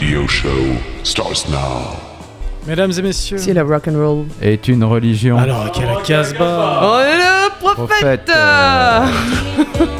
radio show starts now. Mesdames et messieurs. Si la rock and roll. Est une religion. Alors, quelle Casbah Oh le prophète, Prophète, euh,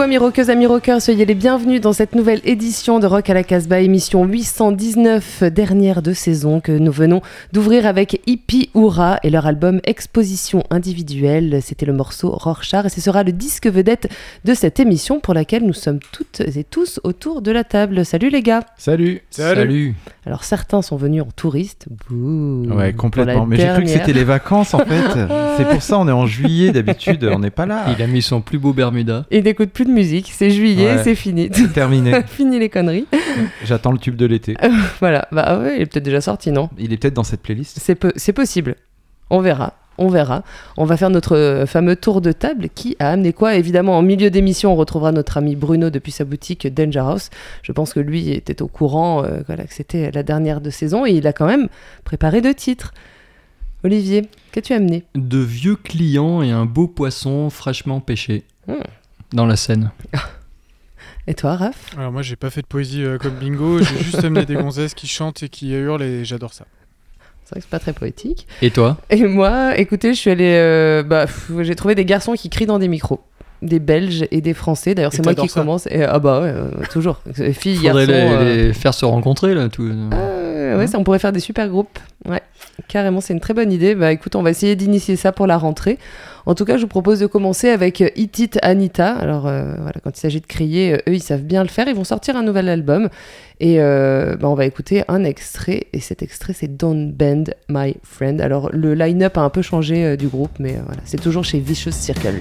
vous amis rockeuses, amis rockeurs, soyez les bienvenus dans cette nouvelle édition de Rock à la Casbah, émission 819, dernière de saison que nous venons d'ouvrir avec Hippie Oura et leur album Exposition individuelle. C'était le morceau Rorschach et ce sera le disque vedette de cette émission pour laquelle nous sommes toutes et tous autour de la table. Salut les gars Salut. Salut. Alors certains sont venus en touriste. Bouh, Ouais, complètement. Mais j'ai cru que c'était les vacances en fait. C'est pour ça on est en juillet d'habitude, on n'est pas là. Il a mis son plus beau Bermuda. Et n'écoute plus de musique, c'est juillet, Ouais. c'est fini. C'est terminé. fini les conneries. J'attends le tube de l'été. Voilà, bah ah ouais, il est peut-être déjà sorti, non? Il est peut-être dans cette playlist. C'est peu- possible. On verra. On verra. On va faire notre euh, fameux tour de table qui a amené quoi? Évidemment, en milieu d'émission, on retrouvera notre ami Bruno depuis sa boutique Danger House. Je pense que lui était au courant euh, voilà, que c'était la dernière de saison et il a quand même préparé deux titres. Olivier, qu'as-tu amené? De vieux clients et un beau poisson fraîchement pêché. Hmm. Dans la Seine. Et toi, Raph? Alors, moi, j'ai pas fait de poésie euh, comme bingo, j'ai juste amené des gonzesses qui chantent et qui hurlent et j'adore ça. C'est vrai que c'est pas très poétique. Et toi? Et moi, écoutez, je suis allée. euh, bah, pff, j'ai trouvé des garçons qui crient dans des micros. Des Belges et des Français. D'ailleurs, Et c'est moi qui t'adores ça? commence. Et, ah bah ouais, euh, toujours. Les filles, Faudrait garçons. les, euh, les faire se rencontrer là. Tout. euh, on pourrait faire des super groupes. Carrément, c'est une très bonne idée. Bah écoute, on va essayer d'initier ça pour la rentrée. En tout cas, je vous propose de commencer avec euh, Eat It Anita. Alors euh, voilà, quand il s'agit de crier, euh, eux, ils savent bien le faire. Ils vont sortir un nouvel album. Et euh, bah, on va écouter un extrait. Et cet extrait, c'est Don't Bend My Friend. Alors le line-up a un peu changé euh, du groupe, mais euh, c'est toujours chez Vicious Circle.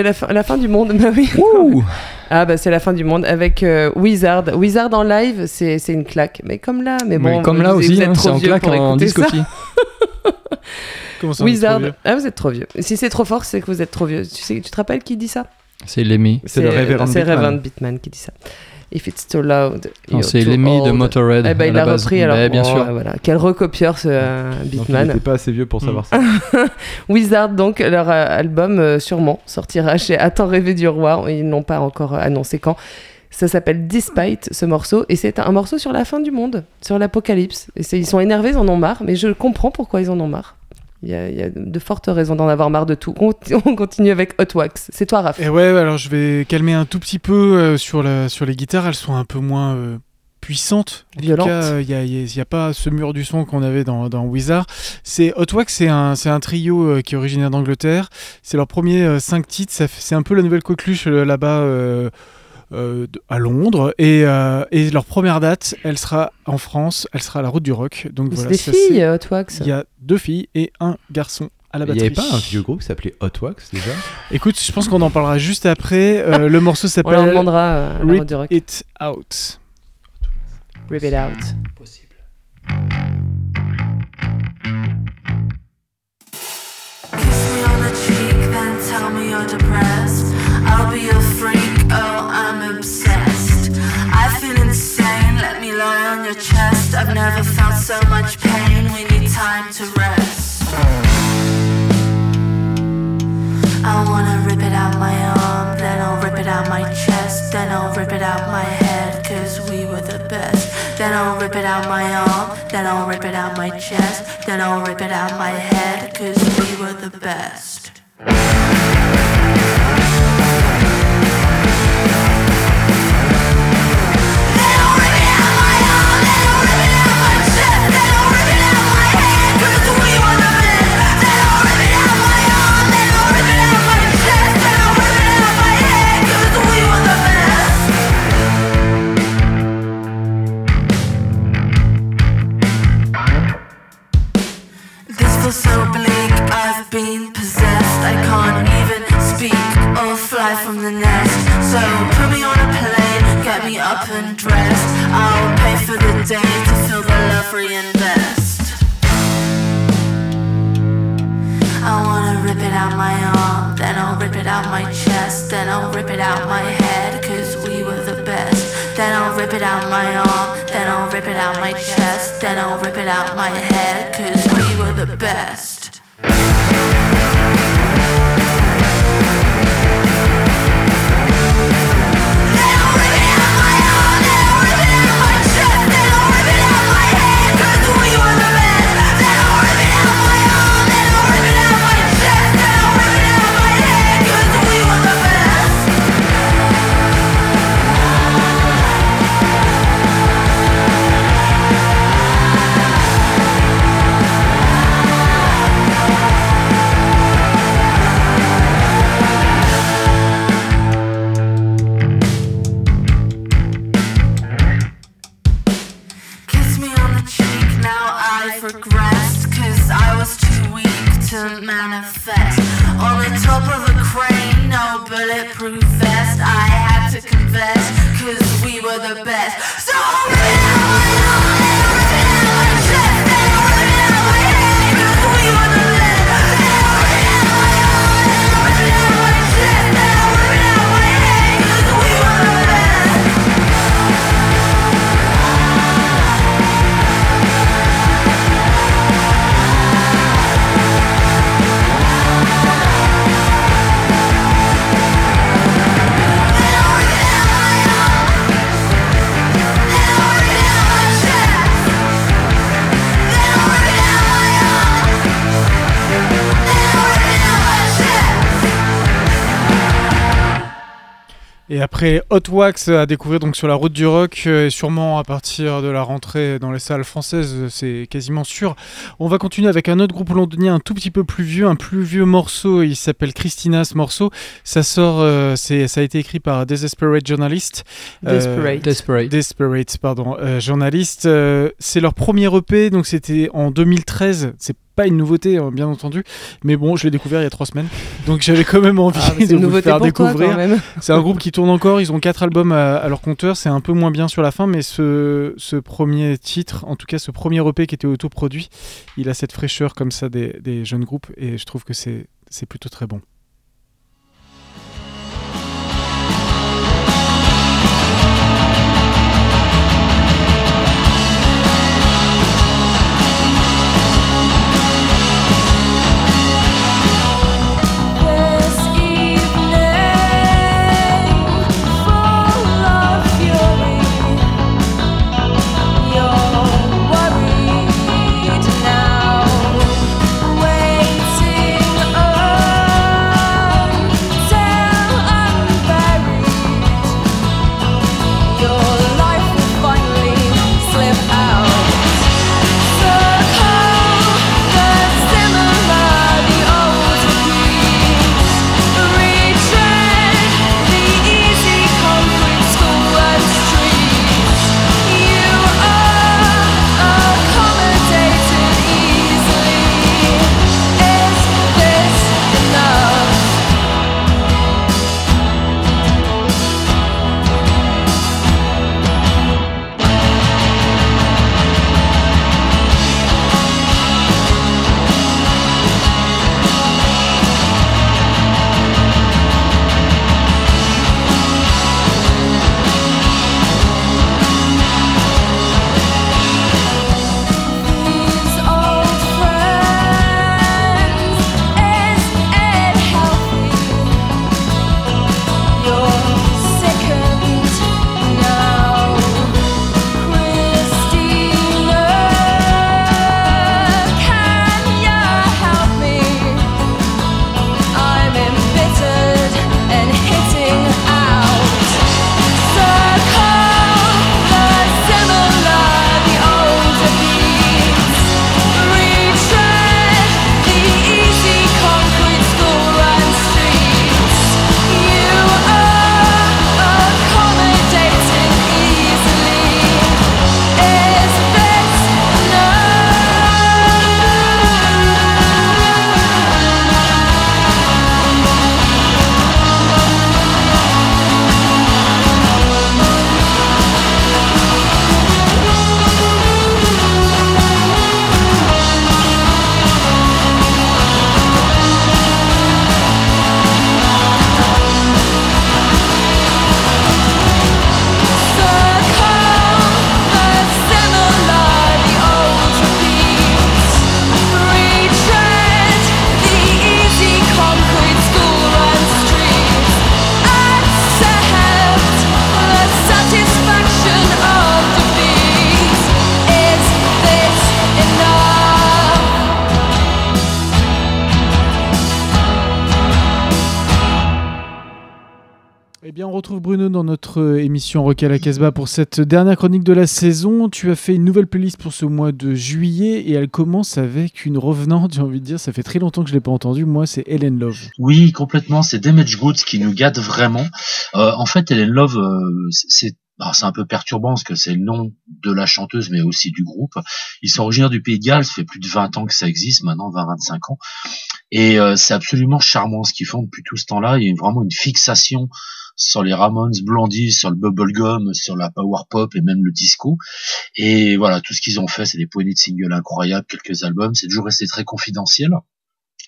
C'est la fin, la fin du monde, bah oui. Ouh. Ah bah c'est la fin du monde avec euh, Wizard. Wizard en live, c'est c'est une claque. Mais comme là, mais bon. Mais comme là vous- aussi, vous êtes hein, trop c'est en vieux claque pour en. Comment ça, Wizard. Ah vous êtes trop vieux. Si c'est trop fort, c'est que vous êtes trop vieux. Tu sais, tu te rappelles qui dit ça? C'est l'aimé. C'est le révérend C'est Beatman. Reverend Beatman qui dit ça. If it's too loud, c'est l'aimé de. Motorhead. Eh ben, à il la repris alors. Bien Oh, sûr. voilà. Quel recopieur ce euh, Donc, il Beatman. n'était pas assez vieux pour savoir ça. Wizard, donc, leur euh, album, euh, sûrement, sortira chez Attends rêver du roi. Ils n'ont pas encore euh, annoncé quand. Ça s'appelle Despite, ce morceau. Et c'est un morceau sur la fin du monde, sur l'apocalypse. Ils sont énervés, ils en ont marre. Mais je comprends pourquoi ils en ont marre. Il y a, il y a de fortes raisons d'en avoir marre de tout. On, on continue avec Hot Wax. C'est toi, Raph. Et ouais, alors je vais calmer un tout petit peu euh, sur, la, sur les guitares. Elles sont un peu moins euh, puissantes. En tout Violentes. euh, Il n'y a, pas ce mur du son qu'on avait dans, dans Wizard. C'est Hot Wax, c'est un, trio euh, qui est originaire d'Angleterre. C'est leur premier euh, cinq titres. C'est un peu la nouvelle coqueluche euh, là-bas. Euh, euh, à Londres et, euh, et leur première date elle sera en France elle sera à la route du rock donc voilà des ça, filles, Hot Wax. il y a deux filles et un garçon à la Il n'y avait pas un vieux groupe qui s'appelait Hot Wax déjà? Écoute, je pense qu'on en parlera juste après. Euh, le morceau On leur s'appelle demandera euh, à la Rip route du rock. It Out. Rip it out. Kiss your chest. I've never felt so much pain, we need time to rest. I wanna rip it out my arm, then I'll rip it out my chest, then I'll rip it out my head, cause we were the best. Then I'll rip it out my arm, then I'll rip it out my chest, then I'll rip it out my head, cause we were the best. So put me on a plane, get me up and dressed. I'll pay for the day to feel the love reinvest. I wanna rip it out my arm, then I'll rip it out my chest, then I'll rip it out my head, cause we were the best. Then I'll rip it out my arm, then I'll rip it out my chest, then I'll rip it out my head, cause we were the best. To manifest. On the top of a crane, no bulletproof vest. I had to confess, cause we were the best. So oh, rip oh, oh, Et après Hot Wax à découvrir donc sur la route du rock, euh, et sûrement à partir de la rentrée dans les salles françaises, euh, c'est quasiment sûr. On va continuer avec un autre groupe londonien un tout petit peu plus vieux, un plus vieux morceau. Il s'appelle Christina ce morceau. Ça sort, euh, c'est, ça a été écrit par Desperate Journalist. Euh, Desperate. Desperate. Desperate, pardon, euh, journaliste. euh, c'est leur premier EP, donc c'était en 2013. C'est pas une nouveauté, hein, bien entendu. Mais bon, je l'ai découvert il y a trois semaines. Donc j'avais quand même envie Ah, de vous faire découvrir. C'est un groupe qui tourne encore. Ils ont quatre albums à, à leur compteur. C'est un peu moins bien sur la fin, mais ce, ce premier titre, en tout cas ce premier EP qui était autoproduit, il a cette fraîcheur comme ça des, des jeunes groupes et je trouve que c'est plutôt très bon. Notre euh, émission Rock à la Casbah pour cette dernière chronique de la saison. Tu as fait une nouvelle playlist pour ce mois de juillet et elle commence avec une revenante, j'ai envie de dire. Ça fait très longtemps que je ne l'ai pas entendue. Moi, c'est Helen Love. Oui, complètement. C'est Damage Goods qui nous gâte vraiment. Euh, en fait, Helen Love, euh, c'est c'est un peu perturbant parce que c'est le nom de la chanteuse, mais aussi du groupe. Ils sont originaires du Pays de Galles. Ça fait plus de 20 ans que ça existe, maintenant 20-25 ans. Et euh, c'est absolument charmant ce qu'ils font depuis tout ce temps-là. Il y a vraiment une fixation sur les Ramones, Blondie, sur le bubblegum, sur la power pop et même le disco. Et voilà, tout ce qu'ils ont fait, c'est des poignées de singles incroyables, quelques albums. C'est toujours resté très confidentiel.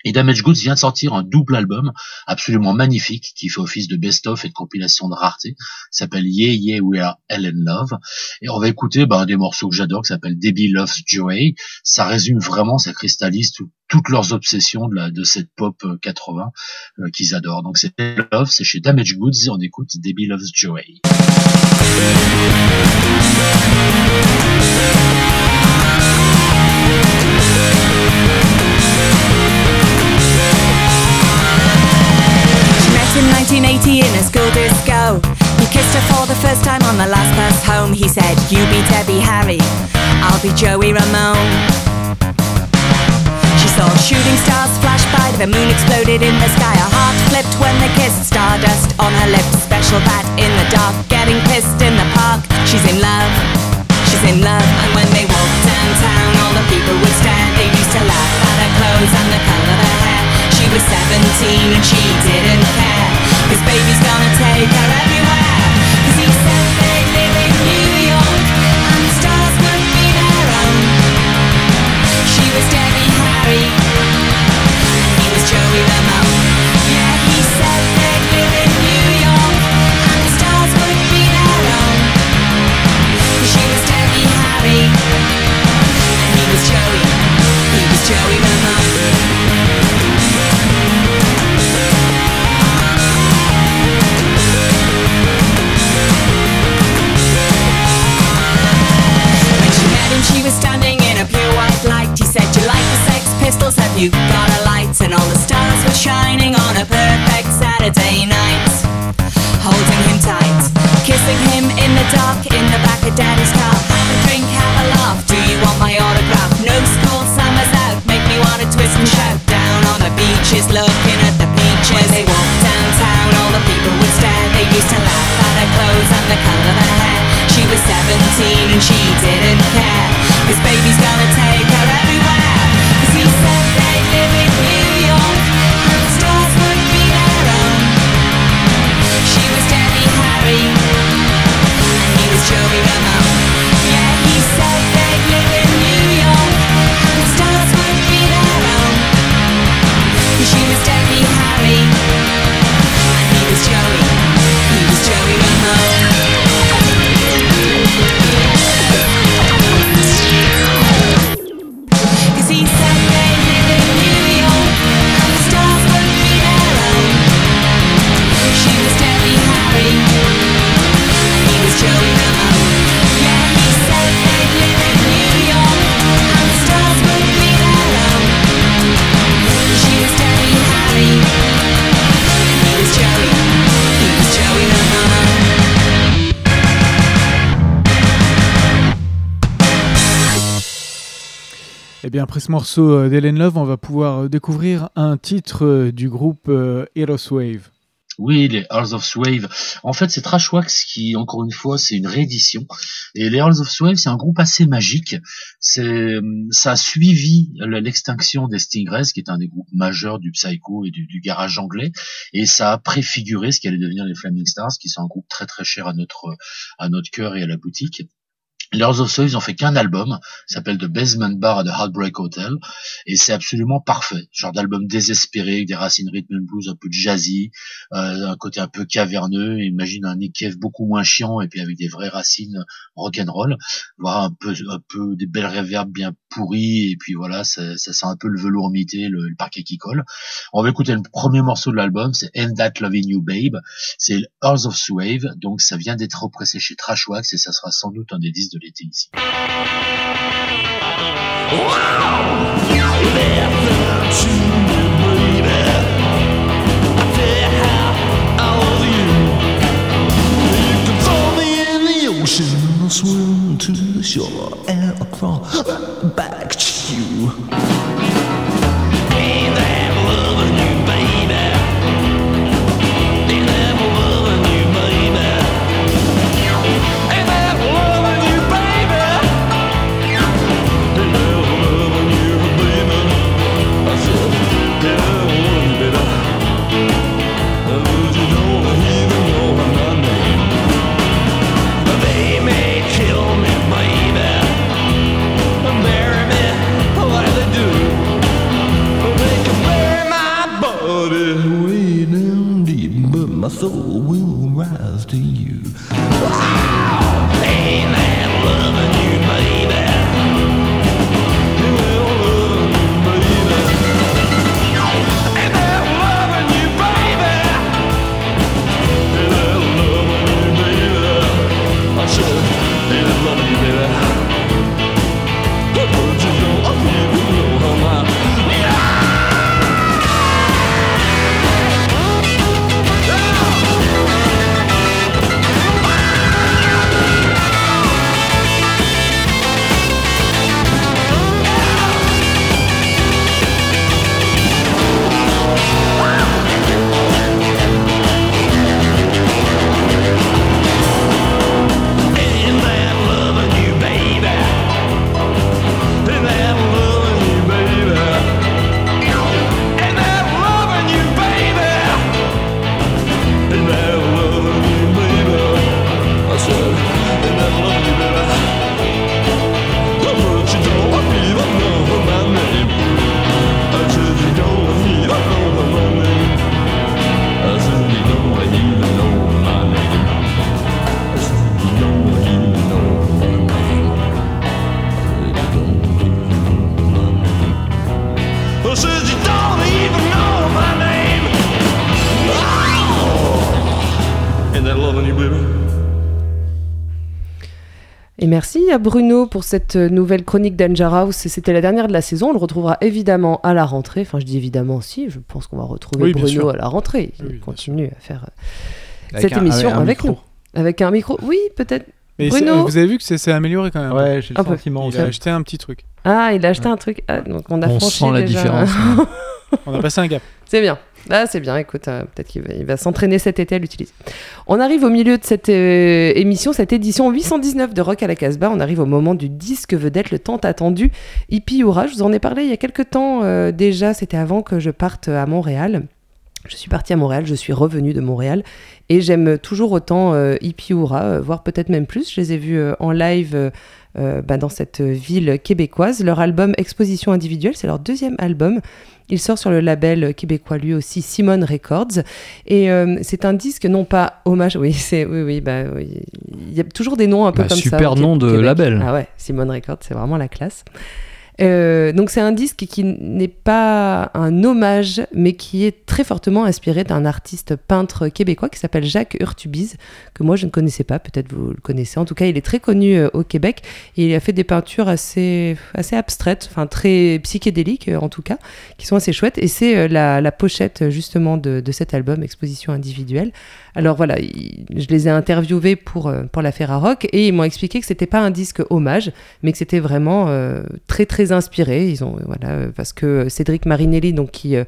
Et Damage Goods vient de sortir un double album absolument magnifique qui fait office de best-of et de compilation de rareté. S'appelle Yeah Yeah We Are Ellen Love. Et on va écouter bah, des morceaux que j'adore qui s'appelle Debbie Loves Joey. Ça résume vraiment, ça cristallise tout- toutes leurs obsessions de, la, de cette pop euh, 80 euh, qu'ils adorent. Donc c'est Love, c'est chez Damage Goods et on écoute Debbie Loves Joey. She met in 1980 in a school disco. He kissed her for the first time on the last bus home. He said, You be Debbie Harry, I'll be Joey Ramone. Saw shooting stars flash by, the moon exploded in the sky. Her heart flipped when they kissed, stardust on her lips. Special bat in the dark, getting pissed in the park. She's in love, she's in love. And when they walked downtown, all the people would stare. They used to laugh at her clothes and the colour of her hair. She was 17 and she didn't care. Cause baby's gonna take her everywhere. Cause he said kissing him in the dark, in the back of Daddy's car. Have a drink, have a laugh. Do you want my autograph? No school, summer's out. Make me wanna twist and shout down on the beaches, looking at the beaches. When they walked downtown, all the people would stare. They used to laugh at her clothes and the colour of her hair. She was 17 and she didn't après ce morceau euh, d'Hélène Love, on va pouvoir euh, découvrir un titre euh, du groupe Heroes Wave. Oui, les Earls of Swave. En fait, c'est Trashwax qui, encore une fois, c'est une réédition. Et les Earls of Swave, c'est un groupe assez magique. C'est, ça a suivi l'extinction des Stingrays, qui est un des groupes majeurs du psycho et du, du garage anglais. Et ça a préfiguré ce qui allait devenir les Flaming Stars, qui sont un groupe très très cher à notre, à notre cœur et à la boutique. Earls of Swave, ils ont fait qu'un album, s'appelle The Basement Bar at the Heartbreak Hotel, et c'est absolument parfait. Genre d'album désespéré, avec des racines rhythm and blues un peu jazzy, euh, un côté un peu caverneux, imagine un Nick beaucoup moins chiant, et puis avec des vraies racines rock'n'roll, voire un peu, un peu des belles réverbes bien pourries, et puis voilà, ça, ça sent un peu le velours mité, le, le parquet qui colle. On va écouter le premier morceau de l'album, c'est End That Loving You Babe, c'est Earls of Swave, donc ça vient d'être repressé chez Trashwax, et ça sera sans doute un des disques de l'été ici. Swim to the shore and I'll crawl back to you. so we à Bruno pour cette nouvelle chronique d'Anger House. C'était la dernière de la saison. On le retrouvera évidemment à la rentrée. Enfin, je dis évidemment aussi. Je pense qu'on va retrouver Oui, Bruno à la rentrée. Il Oui, continue à faire euh, Avec cette un- émission avec un avec micro. nous. Avec un micro. Oui, peut-être. Mais Bruno. vous avez vu que c'est amélioré quand même. Ouais, j'ai Un le peu. sentiment Il a acheté un petit truc. Ah, il a acheté un truc. Ah, donc on a On franchi sent la déjà. différence. On a passé un gap. C'est bien. Là, c'est bien. Écoute, euh, peut-être qu'il va, s'entraîner cet été à l'utiliser. On arrive au milieu de cette euh, émission, cette édition 819 de Rock à la Casbah. On arrive au moment du disque vedette, le tant attendu Hippie Hura. Je vous en ai parlé il y a quelques temps euh, déjà. C'était avant que je parte à Montréal. Je suis partie à Montréal, je suis revenue de Montréal et j'aime toujours autant euh, Hippie euh, voire peut-être même plus. Je les ai vus euh, en live euh, bah, dans cette ville québécoise. Leur album Exposition individuelle, c'est leur deuxième album. Il sort sur le label québécois lui aussi, Simone Records. Et c'est un disque, non pas hommage, oui, c'est, oui, oui, bah, oui. il y a toujours des noms un peu Bah, comme ça. super nom de Québec. label. Ah ouais, Simone Records, c'est vraiment la classe. Euh, donc c'est un disque qui n'est pas un hommage, mais qui est très fortement inspiré d'un artiste peintre québécois qui s'appelle Jacques Urtubise, que moi je ne connaissais pas, peut-être vous le connaissez. En tout cas, il est très connu euh, au Québec et il a fait des peintures assez, assez abstraites, enfin très psychédéliques euh, en tout cas, qui sont assez chouettes. Et c'est la, la pochette justement de, cet album, Exposition individuelle. Alors voilà, il- je les ai interviewés pour, pour l'affaire à rock et ils m'ont expliqué que c'était pas un disque hommage, mais que c'était vraiment euh, très très inspiré. Ils ont, voilà, euh, parce que Cédric Marinelli, donc qui euh,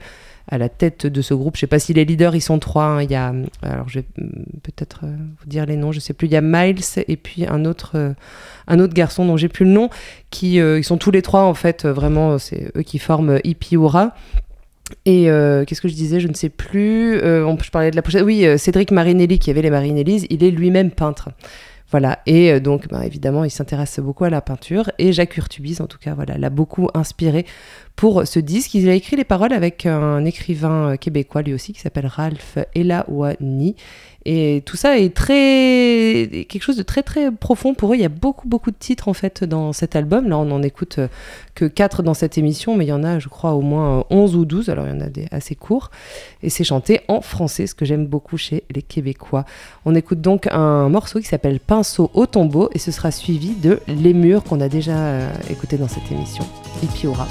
à la tête de ce groupe, je sais pas si les leaders ils sont trois. hein. Il y a, euh, alors euh, peut-être vous dire les noms, je sais plus. Il y a Miles et puis un autre, un autre garçon dont j'ai plus le nom, qui ils sont tous les trois en fait vraiment, c'est eux qui forment Hippie. Et qu'est-ce que je disais Je ne sais plus. On, je parlais de la pochette. Oui, Cédric Marinelli, qui avait les Marinellis, il est lui-même peintre. Voilà. Et euh, donc, bah, évidemment, il s'intéresse beaucoup à la peinture. Et Jacques Urtubise, en tout cas, voilà, l'a beaucoup inspiré pour ce disque. Il a écrit les paroles avec un écrivain euh, québécois, lui aussi, qui s'appelle Ralph Elawani. Et tout ça est très quelque chose de très très profond pour eux. Il y a beaucoup beaucoup de titres en fait dans cet album. Là, on en écoute euh, que 4 dans cette émission, mais il y en a, je crois, au moins euh, 11 ou 12. Alors, il y en a des assez courts. Et c'est chanté en français, ce que j'aime beaucoup chez les Québécois. On écoute donc un morceau qui s'appelle Pinceau au tombeau et ce sera suivi de Les Murs qu'on a déjà euh, écouté dans cette émission. Et puis aura.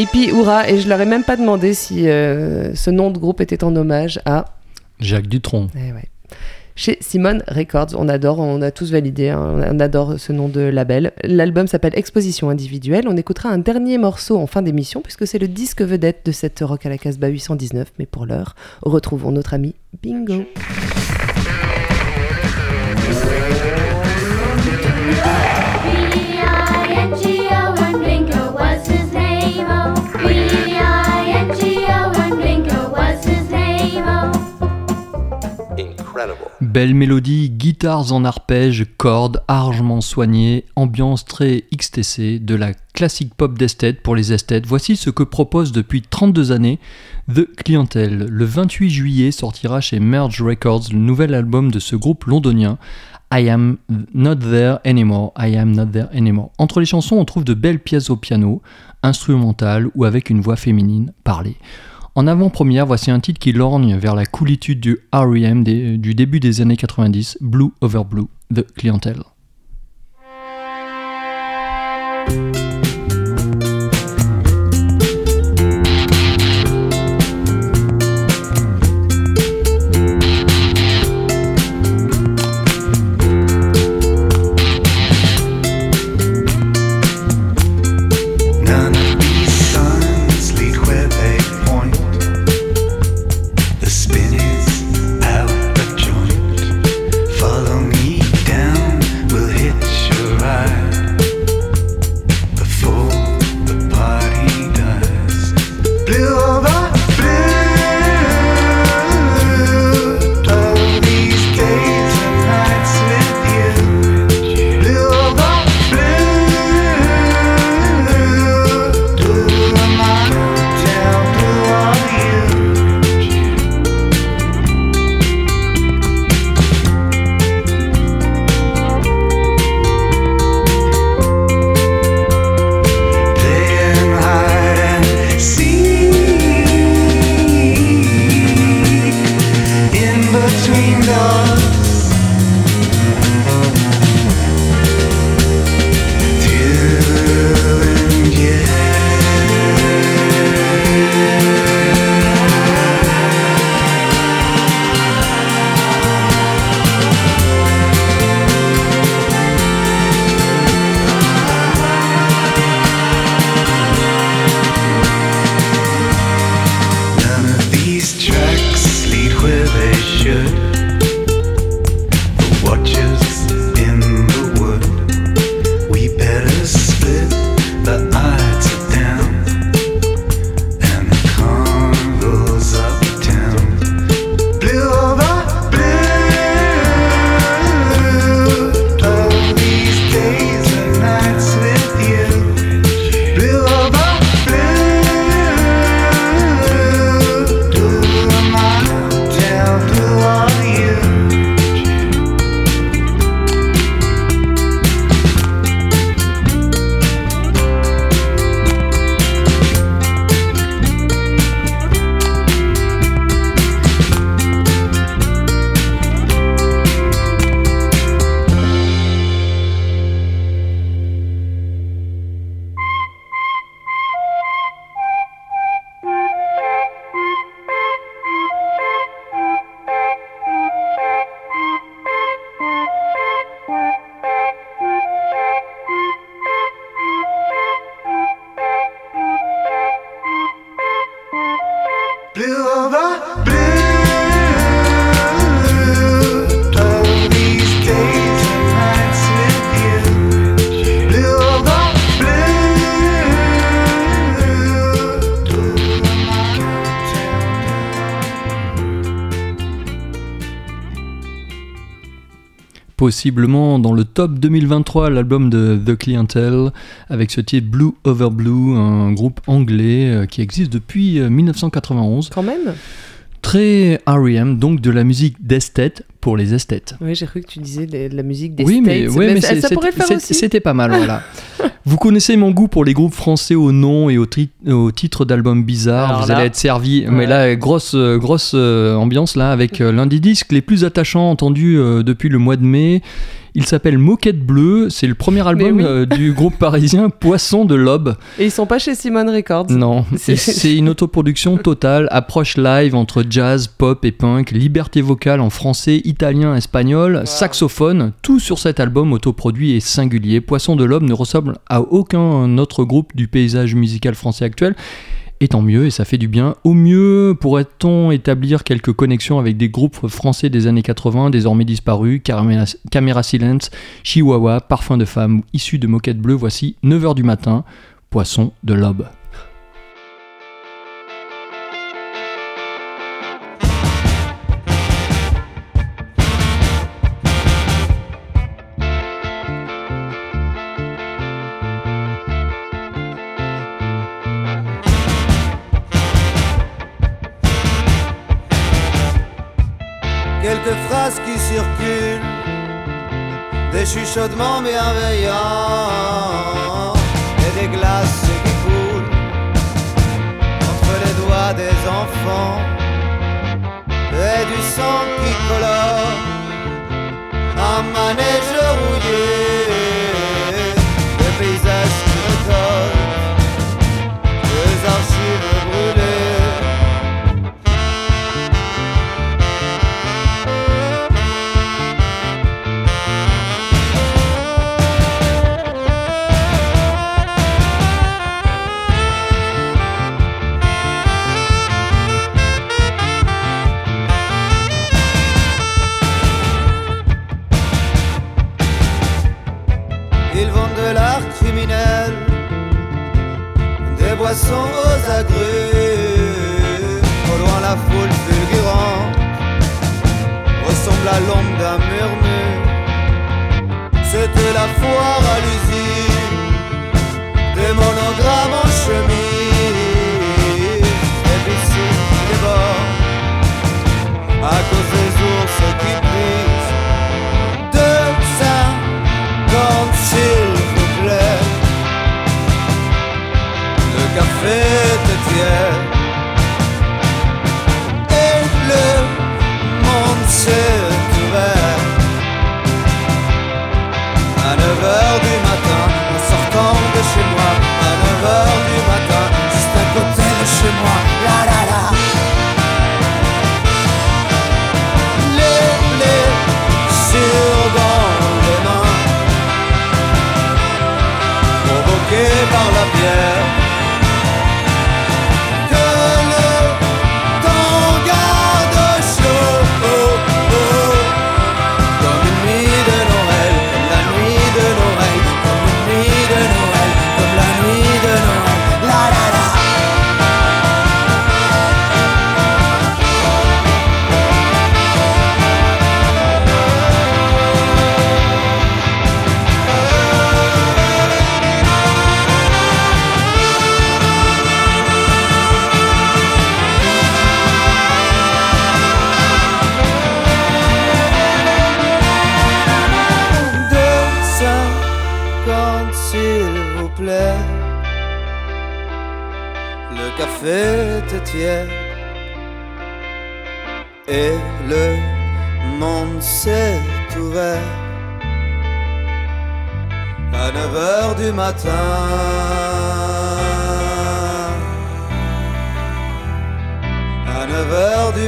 Hippie Oura, et je leur ai même pas demandé si euh, ce nom de groupe était en hommage à. Jacques Dutronc. Eh ouais. Chez Simone Records, on adore, on a tous validé, hein, on adore ce nom de label. L'album s'appelle Exposition individuelle. On écoutera un dernier morceau en fin d'émission puisque c'est le disque vedette de cette Rock à la Casbah 819. Mais pour l'heure, retrouvons notre ami Bingo. B-I-N-G-O Belle mélodie, guitares en arpège, cordes, argement soignées, ambiance très XTC, de la classique pop d'esthète pour les esthètes. Voici ce que propose depuis 32 années The Clientele. Le 28 juillet sortira chez Merge Records le nouvel album de ce groupe londonien. I am not there anymore, I am not there anymore. Entre les chansons, on trouve de belles pièces au piano, instrumentales ou avec une voix féminine parlée. En avant-première, voici un titre qui lorgne vers la coolitude du R.E.M. du début des années 90, Blue Over Blue, The Clientele. Possiblement dans le top 2023 l'album de The Clientele avec ce titre Blue Over Blue, un groupe anglais euh, qui existe depuis euh, 1991. Quand même Très R.E.M., donc de la musique d'esthète pour les esthètes. Oui, j'ai cru que tu disais de la musique des Oui, mais, ouais, mais ça, pourrait faire aussi. c'était pas mal, voilà. Vous connaissez mon goût pour les groupes français au nom et au, titre d'albums bizarres. Alors Vous là- allez être servi. Mais là, grosse, euh, grosse euh, ambiance là, avec euh, l'un des disques les plus attachants entendus euh, depuis le mois de mai. Il s'appelle Moquette Bleue. C'est le premier album oui. euh, du groupe parisien Poisson de l'Aube. Et ils sont pas chez Simon Records. Non, C'est- une autoproduction totale, approche live entre jazz, pop et punk, liberté vocale en français, italien, espagnol, saxophone, tout sur cet album autoproduit et singulier. Poisson de l'Homme ne ressemble à aucun autre groupe du paysage musical français actuel. Et tant mieux, et ça fait du bien. Au mieux, pourrait-on établir quelques connexions avec des groupes français des années 80, désormais disparus, Caméra, Silence, Chihuahua, Parfum de femme, issus de Moquette Bleue, voici 9h du matin, Poisson de l'Aube. شد ما بیا l'ombre d'un murmure. C'était la foire à l'usine, des monogrammes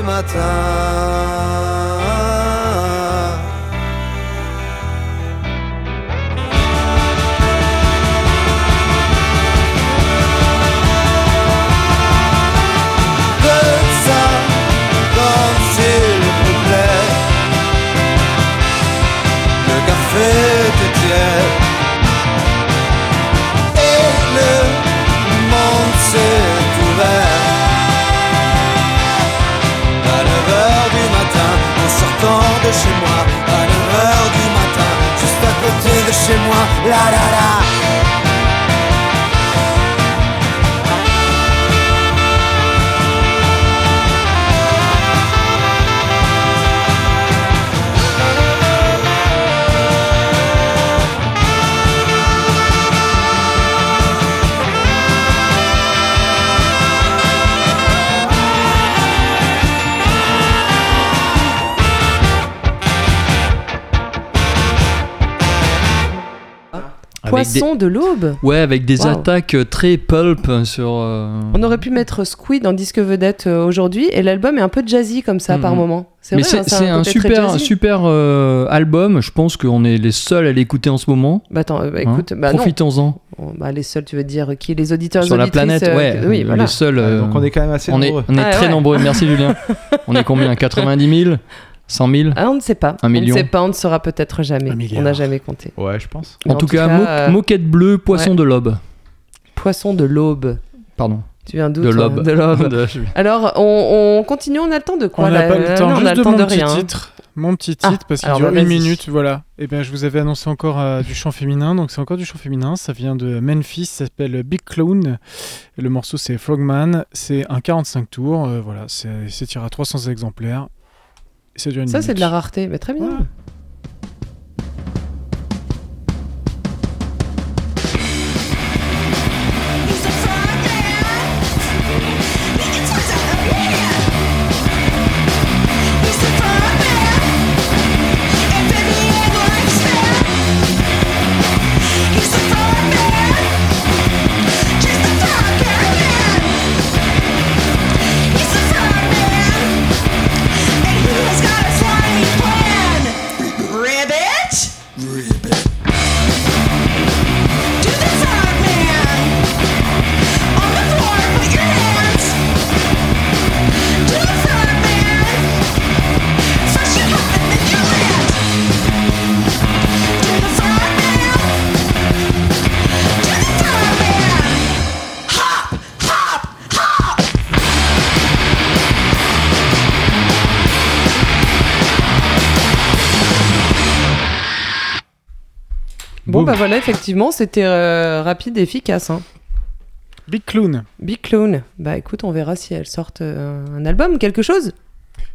matin. Chez moi, la la la. Des- Poisson de l'aube. Ouais, avec des Wow. attaques euh, très pulp sur. euh, On aurait pu mettre Squid en disque vedette euh, aujourd'hui et l'album est un peu jazzy comme ça par Mhm. moment. C'est Mais vrai, c'est hein, c'est un, très super, super euh, album. Je pense qu'on est les seuls à l'écouter en ce moment. Bah attends, bah, Hein écoute, bah non. Profitons-en. Bon, bah, les seuls, tu veux dire qui Les auditeurs Sur la planète, euh, ouais. oui, voilà. Les seuls. Ouais, euh, donc on est quand même assez on est, nombreux. on est Ah, très ouais. nombreux. Merci Julien. on est combien? 90 000 100 000 Ah, on ne sait pas. Un On million. ne sait pas, on ne saura peut-être jamais. On n'a jamais compté. Ouais, je pense. En, tout cas, mo- euh, moquette bleue, poisson ouais. de l'aube. Poisson de l'aube. Pardon. Tu viens d'où De l'aube. De l'aube. De- Alors, on, on continue, on a le temps de quoi on n'a pas le temps. non, on Juste a le de temps mon de petit rien. titre. Mon petit Ah, titre, parce qu'il dure bah, une minute, voilà. Et bien, je vous avais annoncé encore euh, du chant féminin, donc c'est encore du chant féminin. Ça vient de Memphis, ça s'appelle Big Clown. Et le morceau, c'est Frogman. C'est un 45 tours, euh, voilà. C'est c'est tiré à 300 exemplaires. Ça c'est de la rareté. Mais très bien. Ouais. Effectivement, c'était euh, rapide et efficace. hein. Big Clown. Big Clone. Bah écoute, on verra si elles sortent euh, un album, quelque chose.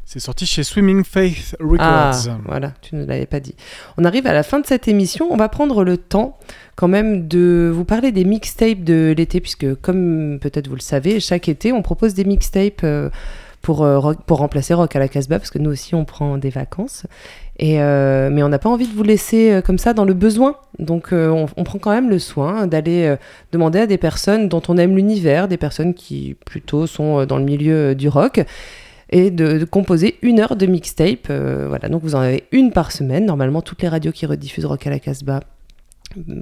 C'est sorti chez Swimming Faith Ah, Records. voilà, tu ne l'avais pas dit. On arrive à la fin de cette émission. On va prendre le temps quand même de vous parler des mixtapes de l'été, puisque comme peut-être vous le savez, chaque été, on propose des mixtapes euh, pour, euh, pour remplacer Rock à la Casbah, parce que nous aussi, on prend des vacances. Et, euh, mais on n'a pas envie de vous laisser euh, comme ça dans le besoin. Donc euh, on, prend quand même le soin d'aller demander à des personnes dont on aime l'univers, des personnes qui plutôt sont dans le milieu du rock, et de, de composer une heure de mixtape. Voilà, donc vous en avez une par semaine. Normalement, toutes les radios qui rediffusent Rock à la Casbah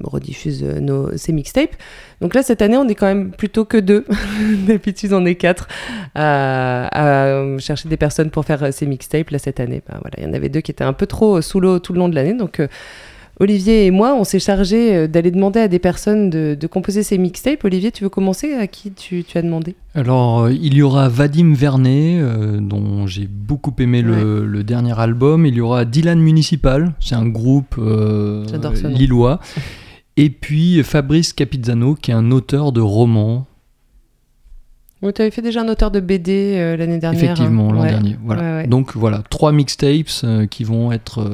rediffusent euh, nos, ces mixtapes. Donc là, cette année, on est quand même plutôt que deux. D'habitude, on est quatre à, à, euh, chercher des personnes pour faire euh, ces mixtapes. Là, cette année, bah, voilà, il y en avait deux qui étaient un peu trop sous l'eau tout le long de l'année. Donc, Olivier et moi, on s'est chargé euh, d'aller demander à des personnes de, de composer ces mixtapes. Olivier, tu veux commencer? À qui tu, tu as demandé? Alors, euh, il y aura Vadim Vernet, euh, dont j'ai beaucoup aimé le, le dernier album. Il y aura Dylan Municipal, c'est un groupe euh, lillois. Et puis Fabrice Capizzano, qui est un auteur de romans, Oui, tu avais fait déjà un auteur de BD euh, l'année dernière. effectivement, hein. l'an Ouais. dernier. Voilà. Ouais, ouais. Donc voilà, trois mixtapes qui vont être.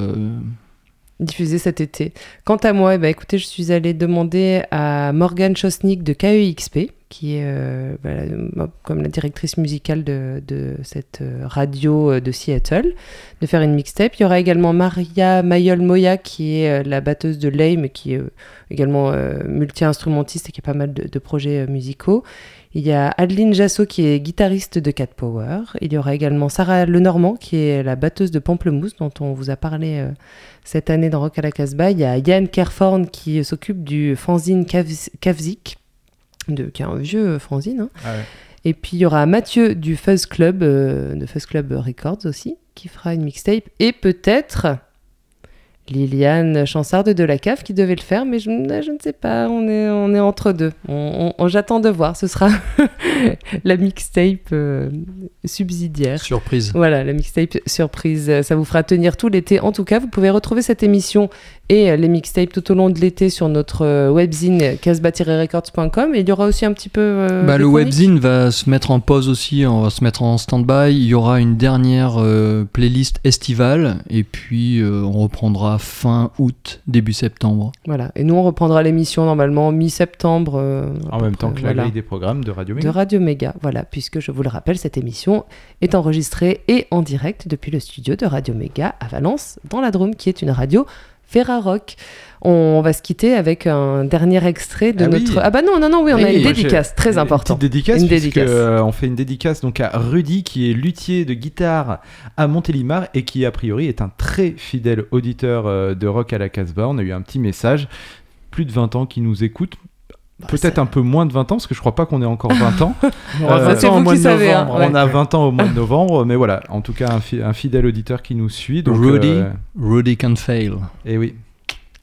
Diffusé cet été. Quant à moi, eh ben, écoutez, je suis allée demander à Morgane Chosnick de KEXP, qui est euh, euh, comme la directrice musicale de, cette euh, radio euh, de Seattle, de faire une mixtape. Il y aura également Maria Mayol-Moya, qui est la batteuse de Lame, qui est également multi-instrumentiste et qui a pas mal de, projets musicaux. Il y a Adeline Jasso qui est guitariste de Cat Power. Il y aura également Sarah Lenormand qui est la batteuse de Pamplemousse dont on vous a parlé euh, cette année dans Rock à la Casbah. Il y a Yann Kerforn qui s'occupe du fanzine Kavz- Kavzik, de, qui est un vieux fanzine. hein. Ah ouais. Et puis il y aura Mathieu du Fuzz Club, euh, de Fuzz Club Records aussi, qui fera une mixtape. Et peut-être Liliane Chansard de la Cave qui devait le faire, mais je, je ne sais pas, on est, on est entre deux. On, on- J'attends de voir, ce sera la mixtape euh, subsidiaire. Surprise. Voilà, la mixtape surprise. Ça vous fera tenir tout l'été. En tout cas, vous pouvez retrouver cette émission et les mixtapes tout au long de l'été sur notre euh, webzine casbah-records.com. Et il y aura aussi un petit peu. euh, Bah, de le webzine va se mettre en pause aussi, on va se mettre en stand-by. Il y aura une dernière euh, playlist estivale et puis euh, on reprendra fin août, début septembre. Voilà. Et nous, on reprendra l'émission normalement mi-septembre. euh, En même temps près, que la voilà. des programmes de Radio de Méga. Radio Méga. Voilà, puisque je vous le rappelle, cette émission est enregistrée et en direct depuis le studio de Radio Méga à Valence, dans la Drôme, qui est une radio Ferrarock. On va se quitter avec un dernier extrait de Ah oui. notre. Ah bah non, non, non, oui, on a une dédicace très une importante. petite dédicace, Une dédicace. euh, on fait une dédicace donc à Rudy qui est luthier de guitare à Montélimar et qui a priori est un très fidèle auditeur euh, de rock à la Casbah. On a eu un petit message, plus de 20 ans qui nous écoute. Bah, Peut-être un peu moins de 20 ans, parce que je crois pas qu'on ait encore 20 ans. On Euh, 20 c'est ans au vous mois qui de savez, hein, novembre. ouais. On a 20 ans au mois de novembre, mais voilà, en tout cas un, fi- un fidèle auditeur qui nous suit. Donc, Rudy, euh, Rudy can fail. et oui.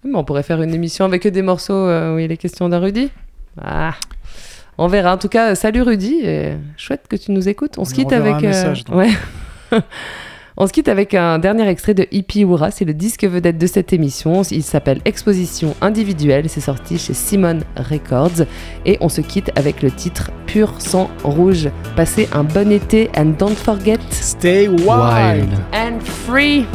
Mais on pourrait faire une émission avec que des morceaux euh, où il est question d'un Rudy. Ah. On verra. En tout cas, salut Rudy. et chouette que tu nous écoutes. On, On se quitte avec. un message, donc. ouais. On se quitte avec un dernier extrait de Hippie Oura. C'est le disque vedette de cette émission. Il s'appelle Exposition individuelle. C'est sorti chez Simon Records. Et on se quitte avec le titre Pur sang rouge. Passez un bon été and don't forget Stay wild. Wild. and free.